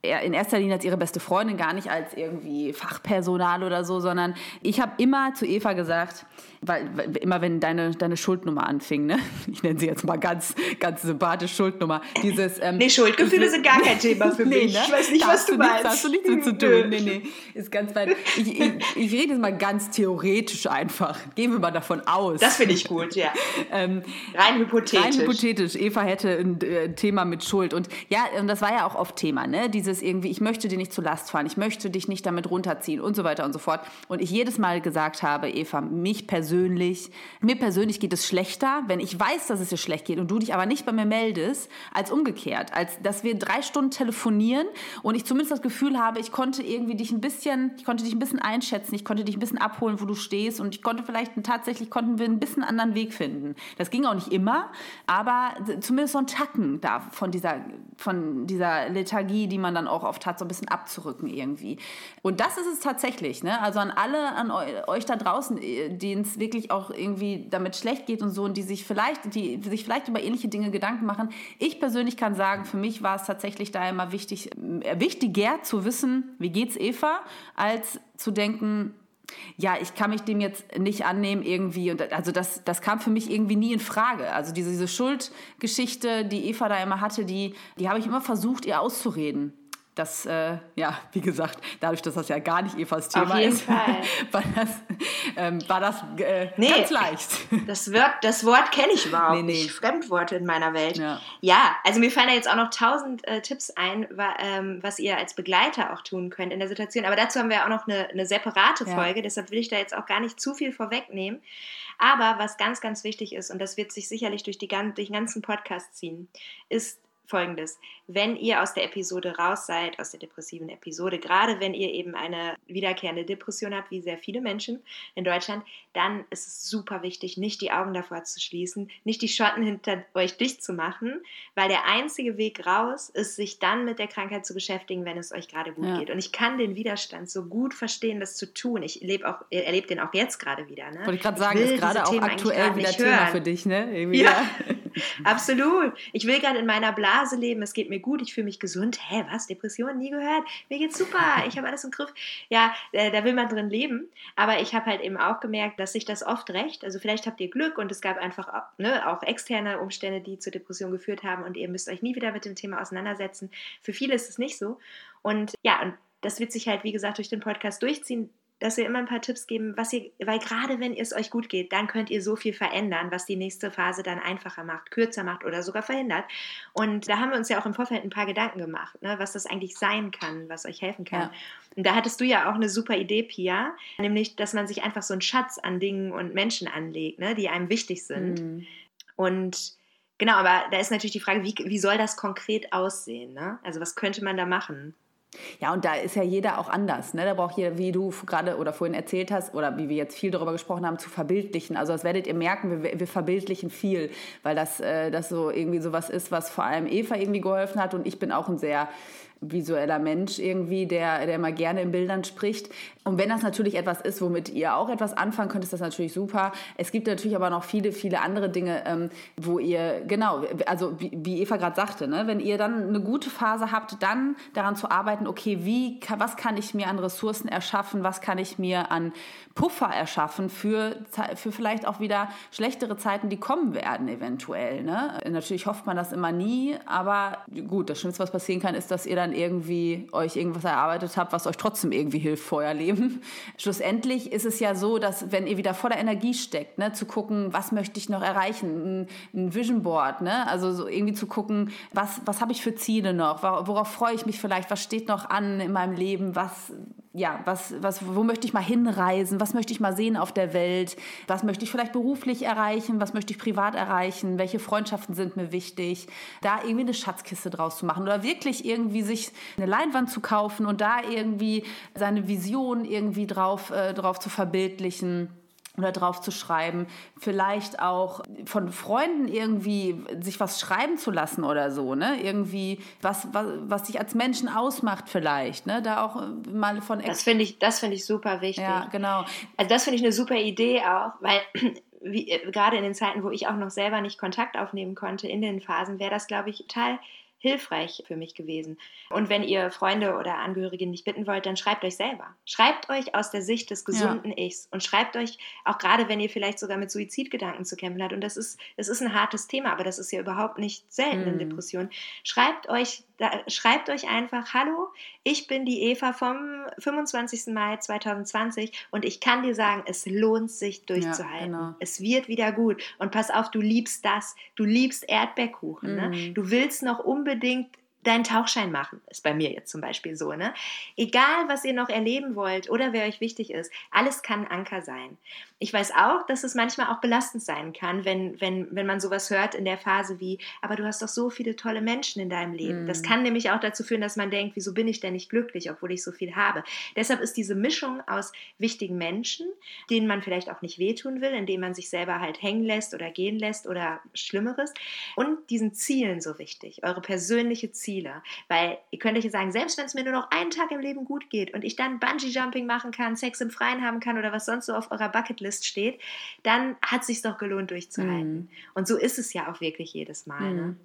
in erster Linie als ihre beste Freundin, gar nicht als irgendwie Fachpersonal oder so, sondern ich habe immer zu Eva gesagt, weil, weil, immer wenn deine, deine Schuldnummer anfing, ne? ich nenne sie jetzt mal ganz, ganz sympathisch Schuldnummer, dieses... Ähm, nee, Schuldgefühle sind gar kein Thema für nee, mich. Ne? Ich weiß nicht, was du, du meinst. hast du nichts mit zu tun. Nee, nee, ist ganz weit. Ich, ich, ich rede jetzt mal ganz theoretisch einfach. Gehen wir mal davon aus. Das finde ich gut, ja. ähm, rein hypothetisch. Rein hypothetisch. Eva hätte ein äh, Thema mit Schuld. Und ja, und das war ja auch oft Thema, ne? Dieses irgendwie, ich möchte dir nicht zu Last fallen, ich möchte dich nicht damit runterziehen und so weiter und so fort. Und ich jedes Mal gesagt habe, Eva, mich persönlich, mir persönlich geht es schlechter, wenn ich weiß, dass es dir schlecht geht und du dich aber nicht bei mir meldest, als umgekehrt. Als dass wir drei Stunden telefonieren und ich zumindest das Gefühl habe, ich konnte irgendwie dich ein bisschen, ich konnte dich ein bisschen einschätzen, ich konnte dich ein bisschen abholen, wo du stehst und ich konnte vielleicht tatsächlich konnten wir ein bisschen anderen Weg finden. Das ging auch nicht immer, aber zumindest so ein Tacken da von dieser, von dieser Lethargie, die man dann auch oft hat, so ein bisschen abzurücken irgendwie. Und das ist es tatsächlich, ne? Also an alle, an euch da draußen, äh, denen es wirklich auch irgendwie damit schlecht geht und so und die sich vielleicht, die sich vielleicht über ähnliche Dinge Gedanken machen. Ich persönlich kann sagen, für mich war es tatsächlich da immer wichtig, äh, wichtiger zu wissen, wie geht's Eva, als zu denken, ja, ich kann mich dem jetzt nicht annehmen irgendwie. Und also das, das kam für mich irgendwie nie in Frage. Also diese, diese Schuldgeschichte, die Eva da immer hatte, die, die habe ich immer versucht, ihr auszureden das, äh, ja, wie gesagt, dadurch, dass das ja gar nicht Evas Thema ist, war das, ähm, war das äh, nee, ganz leicht. Das Wort, das Wort kenne ich überhaupt nee, nee. nicht. Fremdworte in meiner Welt. Ja. ja, also mir fallen da jetzt auch noch tausend äh, Tipps ein, wa, ähm, was ihr als Begleiter auch tun könnt in der Situation. Aber dazu haben wir auch noch eine, eine separate Folge, ja. deshalb will ich da jetzt auch gar nicht zu viel vorwegnehmen. Aber was ganz, ganz wichtig ist, und das wird sich sicherlich durch, die, durch den ganzen Podcast ziehen, ist folgendes. Wenn ihr aus der Episode raus seid, aus der depressiven Episode, gerade wenn ihr eben eine wiederkehrende Depression habt, wie sehr viele Menschen in Deutschland, dann ist es super wichtig, nicht die Augen davor zu schließen, nicht die Schotten hinter euch dicht zu machen, weil der einzige Weg raus ist, sich dann mit der Krankheit zu beschäftigen, wenn es euch gerade gut ja. geht. Und ich kann den Widerstand so gut verstehen, das zu tun. Ich auch, erlebe den auch jetzt gerade wieder. Ne? Wollte ich gerade sagen, ist gerade auch aktuell wieder Thema hören. für dich, ne? Irgendwie ja, absolut. Ich will gerade in meiner Blase Phase leben, es geht mir gut, ich fühle mich gesund. Hä, was? Depression? Nie gehört. Mir geht's super, ich habe alles im Griff. Ja, äh, da will man drin leben. Aber ich habe halt eben auch gemerkt, dass sich das oft recht. Also vielleicht habt ihr Glück und es gab einfach ne, auch externe Umstände, die zur Depression geführt haben und ihr müsst euch nie wieder mit dem Thema auseinandersetzen. Für viele ist es nicht so. Und ja, und das wird sich halt, wie gesagt, durch den Podcast durchziehen dass wir immer ein paar Tipps geben, was ihr, weil gerade wenn es euch gut geht, dann könnt ihr so viel verändern, was die nächste Phase dann einfacher macht, kürzer macht oder sogar verhindert. Und da haben wir uns ja auch im Vorfeld ein paar Gedanken gemacht, ne, was das eigentlich sein kann, was euch helfen kann. Ja. Und da hattest du ja auch eine super Idee, Pia, nämlich, dass man sich einfach so einen Schatz an Dingen und Menschen anlegt, ne, die einem wichtig sind. Mhm. Und Genau, aber da ist natürlich die Frage, wie, wie soll das konkret aussehen? Ne? Also was könnte man da machen? Ja, und da ist ja jeder auch anders. Ne? Da braucht jeder, wie du gerade oder vorhin erzählt hast, oder wie wir jetzt viel darüber gesprochen haben, zu verbildlichen. Also das werdet ihr merken, wir, wir verbildlichen viel, weil das, äh, das so irgendwie sowas ist, was vor allem Eva irgendwie geholfen hat. Und ich bin auch ein sehr visueller Mensch irgendwie, der, der mal gerne in Bildern spricht. Und wenn das natürlich etwas ist, womit ihr auch etwas anfangen könnt, ist das natürlich super. Es gibt natürlich aber noch viele, viele andere Dinge, ähm, wo ihr, genau, also wie, wie Eva gerade sagte, ne, wenn ihr dann eine gute Phase habt, dann daran zu arbeiten, okay, wie, was kann ich mir an Ressourcen erschaffen, was kann ich mir an Puffer erschaffen für, für vielleicht auch wieder schlechtere Zeiten, die kommen werden eventuell. Ne? Natürlich hofft man das immer nie, aber gut, das Schlimmste, was passieren kann, ist, dass ihr dann irgendwie euch irgendwas erarbeitet habt, was euch trotzdem irgendwie hilft vor euer Leben. Schlussendlich ist es ja so, dass wenn ihr wieder voller Energie steckt, ne, zu gucken, was möchte ich noch erreichen, ein, ein Vision Board, ne? also so irgendwie zu gucken, was, was habe ich für Ziele noch, worauf freue ich mich vielleicht, was steht noch an in meinem Leben, was, ja, was, was, wo möchte ich mal hinreisen, was möchte ich mal sehen auf der Welt, was möchte ich vielleicht beruflich erreichen, was möchte ich privat erreichen, welche Freundschaften sind mir wichtig, da irgendwie eine Schatzkiste draus zu machen oder wirklich irgendwie sich eine Leinwand zu kaufen und da irgendwie seine Vision irgendwie drauf, äh, drauf zu verbildlichen oder drauf zu schreiben, vielleicht auch von Freunden irgendwie sich was schreiben zu lassen oder so, ne? Irgendwie was was, was dich als Menschen ausmacht vielleicht, ne? Da auch mal von Ex Das finde ich das finde ich super wichtig. Ja, genau. Also das finde ich eine super Idee auch, weil wie, gerade in den Zeiten, wo ich auch noch selber nicht Kontakt aufnehmen konnte in den Phasen, wäre das glaube ich total hilfreich für mich gewesen. Und wenn ihr Freunde oder Angehörige nicht bitten wollt, dann schreibt euch selber. Schreibt euch aus der Sicht des gesunden ja. Ichs und schreibt euch, auch gerade wenn ihr vielleicht sogar mit Suizidgedanken zu kämpfen habt, und das ist, es ist ein hartes Thema, aber das ist ja überhaupt nicht selten in mhm. Depressionen, schreibt euch, da, schreibt euch einfach, hallo, ich bin die Eva vom 25. Mai 2020 und ich kann dir sagen, es lohnt sich durchzuhalten. Ja, genau. Es wird wieder gut. Und pass auf, du liebst das, du liebst Erdbeerkuchen, ne? mhm. ne? du willst noch unbedingt unbedingt deinen Tauchschein machen. Ist bei mir jetzt zum Beispiel so. Ne? Egal, was ihr noch erleben wollt oder wer euch wichtig ist, alles kann Anker sein. Ich weiß auch, dass es manchmal auch belastend sein kann, wenn, wenn, wenn man sowas hört in der Phase wie, aber du hast doch so viele tolle Menschen in deinem Leben. Mm. Das mhm. kann nämlich auch dazu führen, dass man denkt, wieso bin ich denn nicht glücklich, obwohl ich so viel habe. Deshalb ist diese Mischung aus wichtigen Menschen, denen man vielleicht auch nicht wehtun will, indem man sich selber halt hängen lässt oder gehen lässt oder Schlimmeres, und diesen Zielen so wichtig, eure persönliche Ziele. Weil ihr könnt euch sagen, selbst wenn es mir nur noch einen Tag im Leben gut geht und ich dann Bungee-Jumping machen kann, Sex im Freien haben kann oder was sonst so auf eurer Bucketlist List steht, dann hat es sich doch gelohnt durchzuhalten. Mhm. Und so ist es ja auch wirklich jedes Mal. Ne? Mhm. Ne?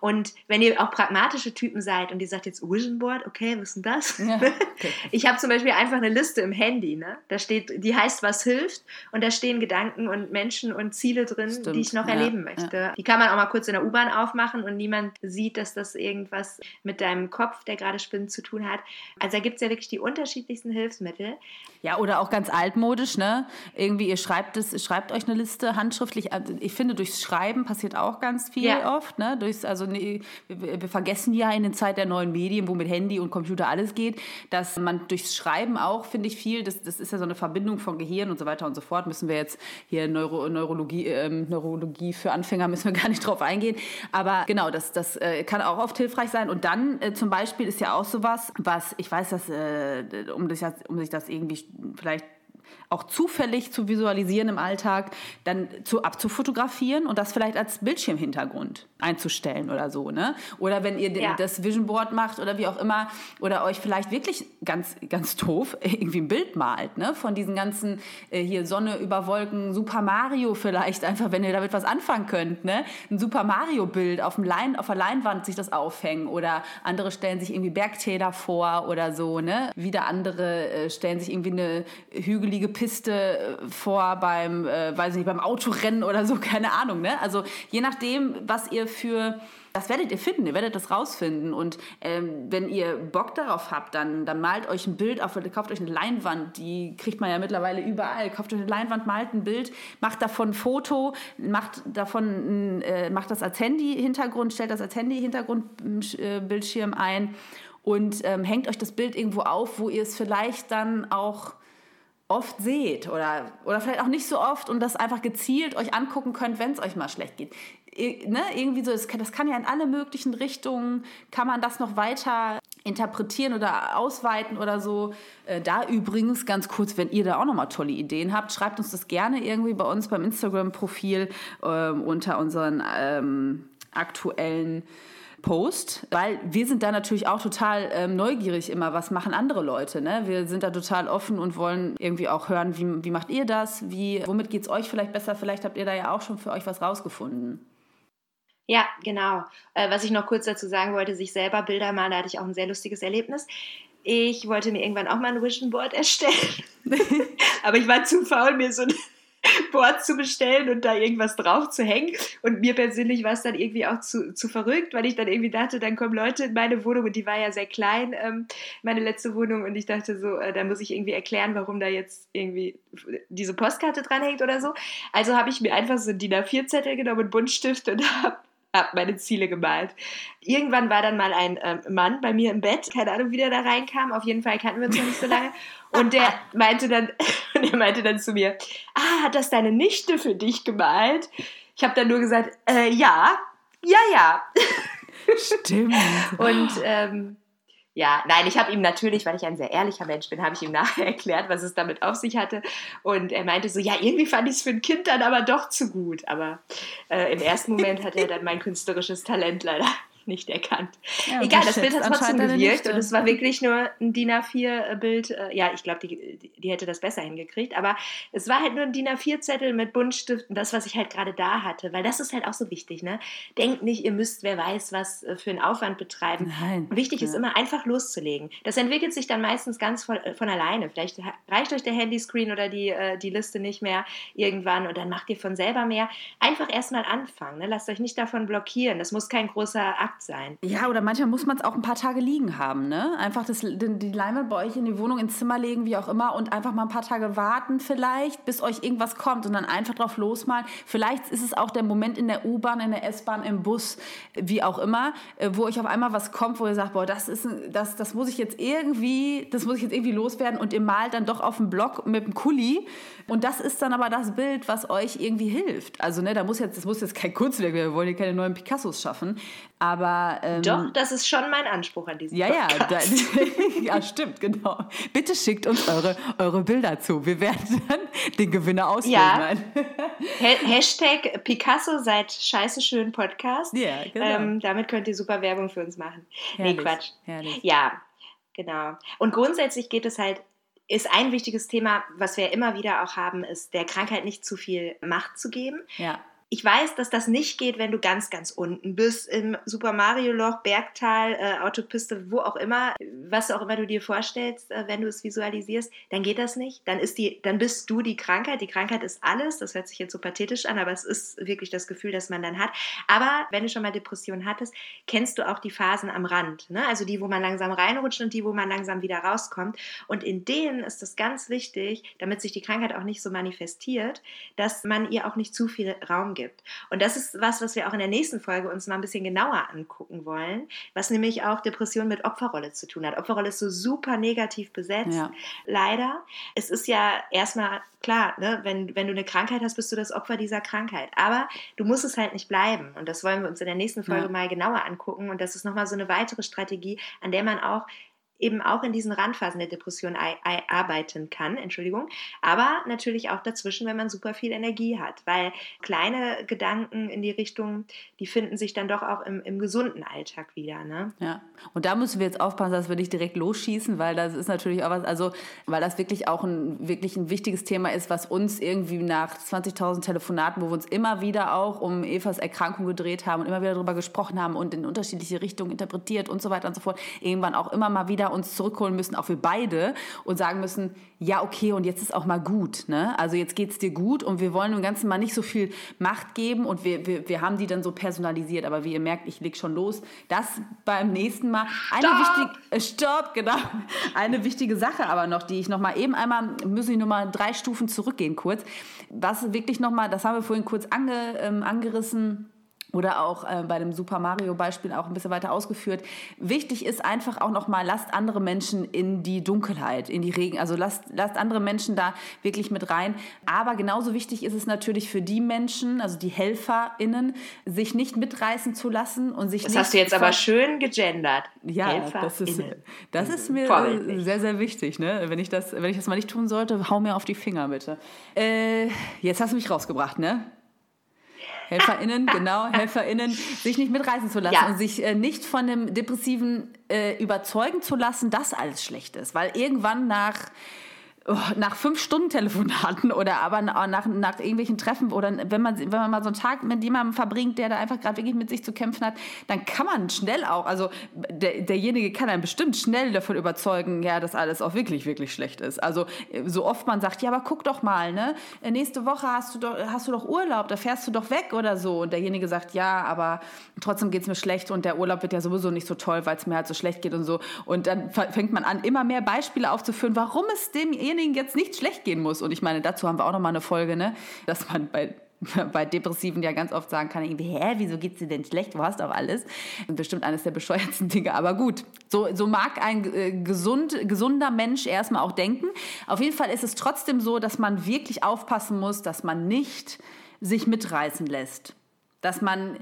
Und wenn ihr auch pragmatische Typen seid und ihr sagt jetzt Vision Board, okay, was ist denn das? Ja, okay. Ich habe zum Beispiel einfach eine Liste im Handy, ne? Da steht, die heißt, was hilft und da stehen Gedanken und Menschen und Ziele drin, Stimmt. die ich noch ja, erleben möchte. Ja. Die kann man auch mal kurz in der U-Bahn aufmachen und niemand sieht, dass das irgendwas mit deinem Kopf, der gerade spinnt, zu tun hat. Also da gibt es ja wirklich die unterschiedlichsten Hilfsmittel. Ja, oder auch ganz altmodisch, ne? Irgendwie, ihr schreibt es, schreibt euch eine Liste handschriftlich. Also ich finde, durchs Schreiben passiert auch ganz viel oft, ne? Durchs also nee, wir, wir, vergessen ja in der Zeit der neuen Medien, wo mit Handy und Computer alles geht, dass man durchs Schreiben auch, finde ich, viel, das, das ist ja so eine Verbindung von Gehirn und so weiter und so fort, müssen wir jetzt hier Neuro, Neurologie, ähm, Neurologie für Anfänger müssen wir gar nicht drauf eingehen, aber genau, das, das äh, kann auch oft hilfreich sein. Und dann äh, zum Beispiel ist ja auch sowas, was, ich weiß, dass, äh, um, das, um sich das irgendwie vielleicht auch zufällig zu visualisieren im Alltag, dann zu abzufotografieren und das vielleicht als Bildschirmhintergrund einzustellen oder so, ne? Oder wenn ihr ja. das Vision Board macht oder wie auch immer oder euch vielleicht wirklich ganz ganz doof irgendwie ein Bild malt, ne? Von diesen ganzen äh, hier Sonne über Wolken, Super Mario vielleicht einfach, wenn ihr damit was anfangen könnt, ne? Ein Super Mario Bild auf dem Lein auf der Leinwand sich das aufhängen oder andere stellen sich irgendwie Bergtäler vor oder so, ne? Wieder andere äh, stellen sich irgendwie eine hügelige Piste äh, vor beim, äh, weiß nicht, beim Autorennen oder so, keine Ahnung. Ne? Also je nachdem, was ihr für das werdet ihr finden, ihr werdet das rausfinden. Und ähm, wenn ihr Bock darauf habt, dann, dann malt euch ein Bild auf, kauft euch eine Leinwand, die kriegt man ja mittlerweile überall. Kauft euch eine Leinwand, malt ein Bild, macht davon ein Foto, macht davon äh, macht das als Handy-Hintergrund, stellt das als Handy-Hintergrund-Bildschirm ein und ähm, hängt euch das Bild irgendwo auf, wo ihr es vielleicht dann auch oft seht oder, oder vielleicht auch nicht so oft und das einfach gezielt euch angucken könnt, wenn es euch mal schlecht geht. Ne, irgendwie so, das kann, ja in alle möglichen Richtungen, kann man das noch weiter interpretieren oder ausweiten oder so. Äh, da übrigens ganz kurz, wenn ihr da auch nochmal tolle Ideen habt, schreibt uns das gerne irgendwie bei uns beim Instagram-Profil ähm, unter unseren ähm, aktuellen Post, weil wir sind da natürlich auch total ähm, neugierig immer, was machen andere Leute. Ne? Wir sind da total offen und wollen irgendwie auch hören, wie, wie macht ihr das, wie, womit geht es euch vielleicht besser, vielleicht habt ihr da ja auch schon für euch was rausgefunden. Ja, genau. Äh, was ich noch kurz dazu sagen wollte, sich selber Bilder malen, da hatte ich auch ein sehr lustiges Erlebnis. Ich wollte mir irgendwann auch mal ein Vision Board erstellen, aber ich war zu faul, mir so ein Board zu bestellen und da irgendwas drauf zu hängen. Und mir persönlich war es dann irgendwie auch zu, zu verrückt, weil ich dann irgendwie dachte, dann kommen Leute in meine Wohnung und die war ja sehr klein, ähm, meine letzte Wohnung. Und ich dachte so, äh, da muss ich irgendwie erklären, warum da jetzt irgendwie diese Postkarte dranhängt oder so. Also habe ich mir einfach so einen DIN A4-Zettel genommen, Buntstift und habe habe meine Ziele gemalt. Irgendwann war dann mal ein ähm, Mann bei mir im Bett, keine Ahnung, wie der da reinkam. Auf jeden Fall kannten wir uns noch nicht so lange. Und der meinte dann, der meinte dann zu mir, ah, hat das deine Nichte für dich gemalt? Ich habe dann nur gesagt, äh, ja, ja, ja. Stimmt. Und ähm, ja, nein, ich habe ihm natürlich, weil ich ein sehr ehrlicher Mensch bin, habe ich ihm nachher erklärt, was es damit auf sich hatte. Und er meinte so, ja, irgendwie fand ich es für ein Kind dann aber doch zu gut. Aber äh, im ersten Moment hat er dann mein künstlerisches Talent leider nicht erkannt. Ja, Egal, das Bild hat trotzdem gewirkt und es war wirklich nur ein DIN A4-Bild. Äh, ja, ich glaube, die, die hätte das besser hingekriegt, aber es war halt nur ein DIN A4-Zettel mit Buntstiften, das, was ich halt gerade da hatte, weil das ist halt auch so wichtig. Ne? Denkt nicht, ihr müsst, wer weiß, was äh, für einen Aufwand betreiben. Nein. Wichtig ja. ist immer einfach loszulegen. Das entwickelt sich dann meistens ganz von, äh, von alleine. Vielleicht reicht euch der Handyscreen oder die, die Liste nicht mehr irgendwann und dann macht ihr von selber mehr. Einfach erstmal anfangen. Ne? Lasst euch nicht davon blockieren. Das muss kein großer Akt sein. Ja, oder manchmal muss man es auch ein paar Tage liegen haben, ne? Einfach das, die, die Leinwand bei euch in die Wohnung, ins Zimmer legen, wie auch immer, und einfach mal ein paar Tage warten vielleicht, bis euch irgendwas kommt und dann einfach drauf losmalen. Vielleicht ist es auch der Moment in der U-Bahn, in der S-Bahn, im Bus, wie auch immer, äh, wo euch auf einmal was kommt, wo ihr sagt, boah, das ist, das, das muss ich jetzt irgendwie, das muss ich jetzt irgendwie loswerden und ihr malt dann doch auf dem Block mit dem Kuli und das ist dann aber das Bild, was euch irgendwie hilft. Also, ne, da muss jetzt, das muss jetzt kein Kunstwerk werden, wir wollen hier keine neuen Picassos schaffen, aber... Ähm, Doch, das ist schon mein Anspruch an diesem ja, Podcast. Ja, da, ja, stimmt, genau. Bitte schickt uns eure, eure Bilder zu. Wir werden dann den Gewinner auswählen. Ja. Hashtag Picasso seit scheiße schön Podcast. Ja, genau. Ähm, damit könnt ihr super Werbung für uns machen. Herrlich, nee, Quatsch. Herrlich. Ja, genau. Und grundsätzlich geht es halt ist ein wichtiges Thema, was wir immer wieder auch haben, ist der Krankheit nicht zu viel Macht zu geben. Ja. Ich weiß, dass das nicht geht, wenn du ganz, ganz unten bist, im Super Mario Loch, Bergtal, äh, Autopiste, wo auch immer, was auch immer du dir vorstellst, äh, wenn du es visualisierst, dann geht das nicht. Dann ist die, dann bist du die Krankheit. Die Krankheit ist alles. Das hört sich jetzt so pathetisch an, aber es ist wirklich das Gefühl, das man dann hat. Aber wenn du schon mal Depressionen hattest, kennst du auch die Phasen am Rand. Ne? Also die, wo man langsam reinrutscht und die, wo man langsam wieder rauskommt. Und in denen ist es ganz wichtig, damit sich die Krankheit auch nicht so manifestiert, dass man ihr auch nicht zu viel Raum gibt. Und das ist was, was wir auch in der nächsten Folge uns mal ein bisschen genauer angucken wollen, was nämlich auch Depression mit Opferrolle zu tun hat. Opferrolle ist so super negativ besetzt, ja. leider. Es ist ja erstmal klar, ne, wenn, wenn du eine Krankheit hast, bist du das Opfer dieser Krankheit. Aber du musst es halt nicht bleiben. Und das wollen wir uns in der nächsten Folge ja. mal genauer angucken. Und das ist nochmal so eine weitere Strategie, an der man auch eben auch in diesen Randphasen der Depression arbeiten kann, Entschuldigung, aber natürlich auch dazwischen, wenn man super viel Energie hat, weil kleine Gedanken in die Richtung, die finden sich dann doch auch im, im gesunden Alltag wieder. Ne? Ja, und da müssen wir jetzt aufpassen, dass wir nicht direkt losschießen, weil das ist natürlich auch was, also weil das wirklich auch ein, wirklich ein wichtiges Thema ist, was uns irgendwie nach 20.000 Telefonaten, wo wir uns immer wieder auch um Evas Erkrankung gedreht haben und immer wieder darüber gesprochen haben und in unterschiedliche Richtungen interpretiert und so weiter und so fort, irgendwann auch immer mal wieder wieder uns zurückholen müssen, auch wir beide, und sagen müssen, ja, okay, und jetzt ist auch mal gut. Ne? Also jetzt geht es dir gut und wir wollen dem Ganzen mal nicht so viel Macht geben und wir, wir, wir haben die dann so personalisiert. Aber wie ihr merkt, ich leg schon los. Das beim nächsten Mal. Eine wichtige, äh, stopp, genau. Eine wichtige Sache aber noch, die ich noch mal eben einmal, müssen ich noch mal drei Stufen zurückgehen kurz. Was wirklich noch mal, das haben wir vorhin kurz ange, ähm, angerissen, oder auch äh, bei dem Super Mario Beispiel auch ein bisschen weiter ausgeführt. Wichtig ist einfach auch noch mal lasst andere Menschen in die Dunkelheit, in die Regen, also lasst, lasst andere Menschen da wirklich mit rein. Aber genauso wichtig ist es natürlich für die Menschen, also die HelferInnen, sich nicht mitreißen zu lassen und sich das nicht. hast du jetzt aber schön gegendert. Ja, das ist, das ist mir Vorbildlich. sehr, sehr wichtig. Ne? Wenn, ich das, wenn ich das mal nicht tun sollte, hau mir auf die Finger bitte. Äh, jetzt hast du mich rausgebracht, ne? HelferInnen, genau, HelferInnen, sich nicht mitreißen zu lassen ja. und sich äh, nicht von dem Depressiven äh, überzeugen zu lassen, dass alles schlecht ist. Weil irgendwann nach oh, nach fünf Stunden Telefonaten oder aber nach, nach irgendwelchen Treffen oder wenn man, wenn man mal so einen Tag mit jemandem verbringt, der da einfach gerade wirklich mit sich zu kämpfen hat, dann kann man schnell auch, also der, derjenige kann einen bestimmt schnell davon überzeugen, ja, dass alles auch wirklich, wirklich schlecht ist. Also so oft man sagt, ja, aber guck doch mal, ne? Nächste Woche hast du doch, hast du doch Urlaub, da fährst du doch weg oder so. Und derjenige sagt, ja, aber trotzdem geht es mir schlecht und der Urlaub wird ja sowieso nicht so toll, weil es mir halt so schlecht geht und so. Und dann fängt man an, immer mehr Beispiele aufzuführen, warum es demjenigen demjenigen jetzt nicht schlecht gehen muss. Und ich meine, dazu haben wir auch noch mal eine Folge, ne? dass man bei bei Depressiven ja ganz oft sagen kann, irgendwie, hä, wieso geht's dir denn schlecht? Du hast auch alles. Bestimmt eines der bescheuertsten Dinge, aber gut. So, so mag ein äh, gesund, gesunder Mensch erstmal auch denken. Auf jeden Fall ist es trotzdem so, dass man wirklich aufpassen muss, dass man nicht sich mitreißen lässt. Dass man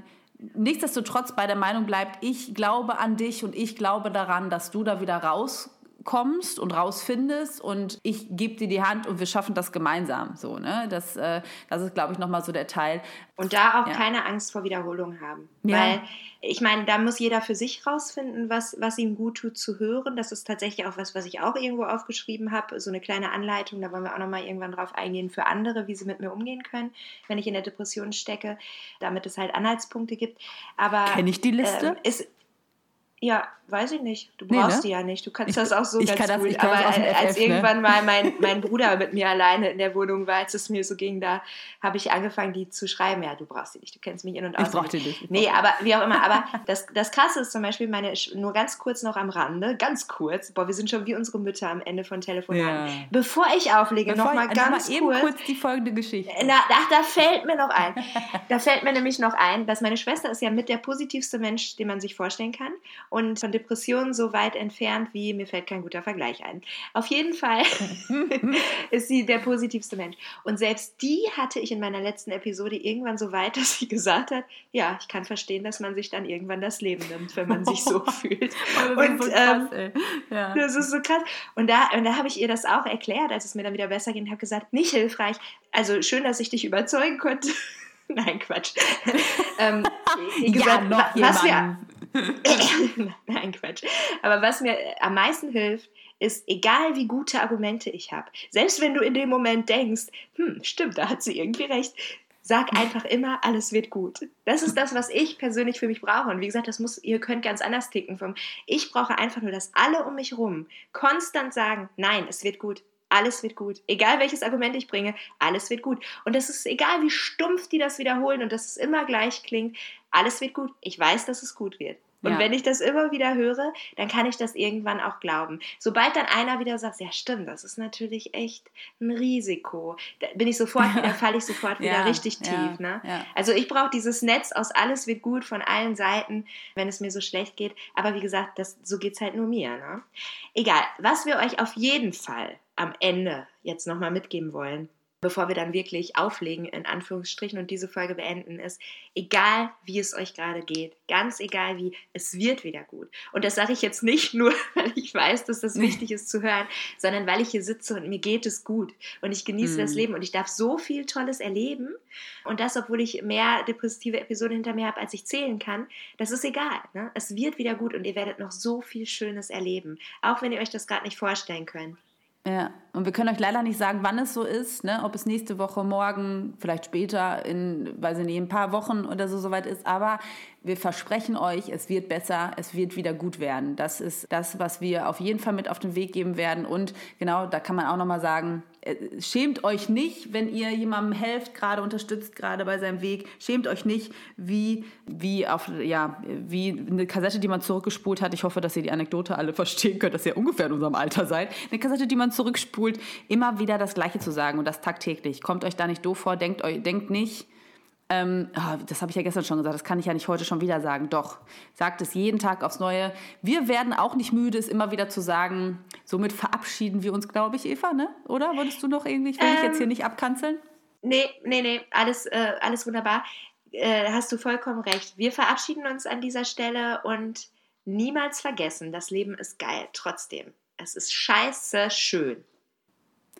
nichtsdestotrotz bei der Meinung bleibt, ich glaube an dich und ich glaube daran, dass du da wieder raus kommst und rausfindest und ich gebe dir die Hand und wir schaffen das gemeinsam. So, ne? Das, äh, das ist, glaube ich, nochmal so der Teil. Und da auch ja. keine Angst vor Wiederholung haben. Ja. Weil ich meine, da muss jeder für sich rausfinden, was, was ihm gut tut zu hören. Das ist tatsächlich auch was, was ich auch irgendwo aufgeschrieben habe. So eine kleine Anleitung, da wollen wir auch nochmal irgendwann drauf eingehen für andere, wie sie mit mir umgehen können, wenn ich in der Depression stecke, damit es halt Anhaltspunkte gibt. Aber kenne ich die Liste? Ähm, ist, ja, weiß ich nicht. Du brauchst nee, ne? die ja nicht. Du kannst ich, das auch so ich ganz das, gut. Aber FF, als ne? irgendwann mal mein, mein Bruder mit mir alleine in der Wohnung war, als es mir so ging, da habe ich angefangen, die zu schreiben. Ja, du brauchst die nicht. Du kennst mich in- und aus. Ich brauch die nicht. Nee, aber wie auch immer. Aber das, das Krasse ist zum Beispiel, meine, nur ganz kurz noch am Rande, ganz kurz. Boah, wir sind schon wie unsere Mütter am Ende von Telefonaten. Ja. Bevor ich auflege, nochmal ganz noch kurz. eben kurz die folgende Geschichte. Na, ach, da fällt mir noch ein. da fällt mir nämlich noch ein, dass meine Schwester ist ja mit der positivste Mensch, den man sich vorstellen kann. Und von Depressionen so weit entfernt wie, mir fällt kein guter Vergleich ein. Auf jeden Fall ist sie der positivste Mensch. Und selbst die hatte ich in meiner letzten Episode irgendwann so weit, dass sie gesagt hat, ja, ich kann verstehen, dass man sich dann irgendwann das Leben nimmt, wenn man sich so fühlt. Oh, das und ist so krass, ähm, ja. das ist so krass. Und da, und da habe ich ihr das auch erklärt, als es mir dann wieder besser ging, und habe gesagt, nicht hilfreich. Also schön, dass ich dich überzeugen konnte. Nein, Quatsch. ähm, gesagt, ja, noch was wir, Nein, Quatsch. Aber was mir am meisten hilft, ist, egal wie gute Argumente ich habe, selbst wenn du in dem Moment denkst, hm, stimmt, da hat sie irgendwie recht, sag einfach immer, alles wird gut. Das ist das, was ich persönlich für mich brauche. Und wie gesagt, das muss, ihr könnt ganz anders ticken. Vom, ich brauche einfach nur, dass alle um mich rum konstant sagen, nein, es wird gut. Alles wird gut. Egal welches Argument ich bringe, alles wird gut. Und das ist egal, wie stumpf die das wiederholen und dass es immer gleich klingt. Alles wird gut. Ich weiß, dass es gut wird. Und ja. wenn ich das immer wieder höre, dann kann ich das irgendwann auch glauben. Sobald dann einer wieder sagt, ja stimmt, das ist natürlich echt ein Risiko, da bin ich sofort wieder, falle ich sofort wieder ja, richtig tief. Ja, ne? Also ich brauche dieses Netz aus alles wird gut von allen Seiten, wenn es mir so schlecht geht. Aber wie gesagt, das, so geht es halt nur mir. Ne? Egal, was wir euch auf jeden Fall am Ende jetzt nochmal mitgeben wollen, bevor wir dann wirklich auflegen, in Anführungsstrichen, und diese Folge beenden, ist, egal wie es euch gerade geht, ganz egal wie, es wird wieder gut. Und das sage ich jetzt nicht nur, weil ich weiß, dass das wichtig ist zu hören, sondern weil ich hier sitze und mir geht es gut und ich genieße mhm. das Leben und ich darf so viel Tolles erleben. Und das, obwohl ich mehr depressive Episoden hinter mir habe, als ich zählen kann, das ist egal. Ne? Es wird wieder gut und ihr werdet noch so viel Schönes erleben, auch wenn ihr euch das gerade nicht vorstellen könnt. Ja, und wir können euch leider nicht sagen, wann es so ist, ne? ob es nächste Woche, morgen, vielleicht später, in, weiß ich nicht, ein paar Wochen oder so soweit ist. Aber wir versprechen euch, es wird besser, es wird wieder gut werden. Das ist das, was wir auf jeden Fall mit auf den Weg geben werden. Und genau, da kann man auch nochmal sagen, äh, schämt euch nicht, wenn ihr jemandem helft, gerade unterstützt, gerade bei seinem Weg. Schämt euch nicht, wie, wie, auf, ja, wie eine Kassette, die man zurückgespult hat. Ich hoffe, dass ihr die Anekdote alle verstehen könnt, dass ihr ungefähr in unserem Alter seid. Eine Kassette, die man zurückspult, immer wieder das Gleiche zu sagen und das tagtäglich. Kommt euch da nicht doof vor, denkt, euch, denkt nicht, Ähm, oh, das habe ich ja gestern schon gesagt, das kann ich ja nicht heute schon wieder sagen. Doch, sagt es jeden Tag aufs Neue. Wir werden auch nicht müde, es immer wieder zu sagen. Somit verabschieden wir uns, glaube ich, Eva, ne? Oder wolltest du noch irgendwie, ich will ähm, dich jetzt hier ähm, nicht abkanzeln? Nee, nee, nee, alles, äh, alles wunderbar. Äh, hast du vollkommen recht. Wir verabschieden uns an dieser Stelle und niemals vergessen, das Leben ist geil, trotzdem. Es ist scheiße schön.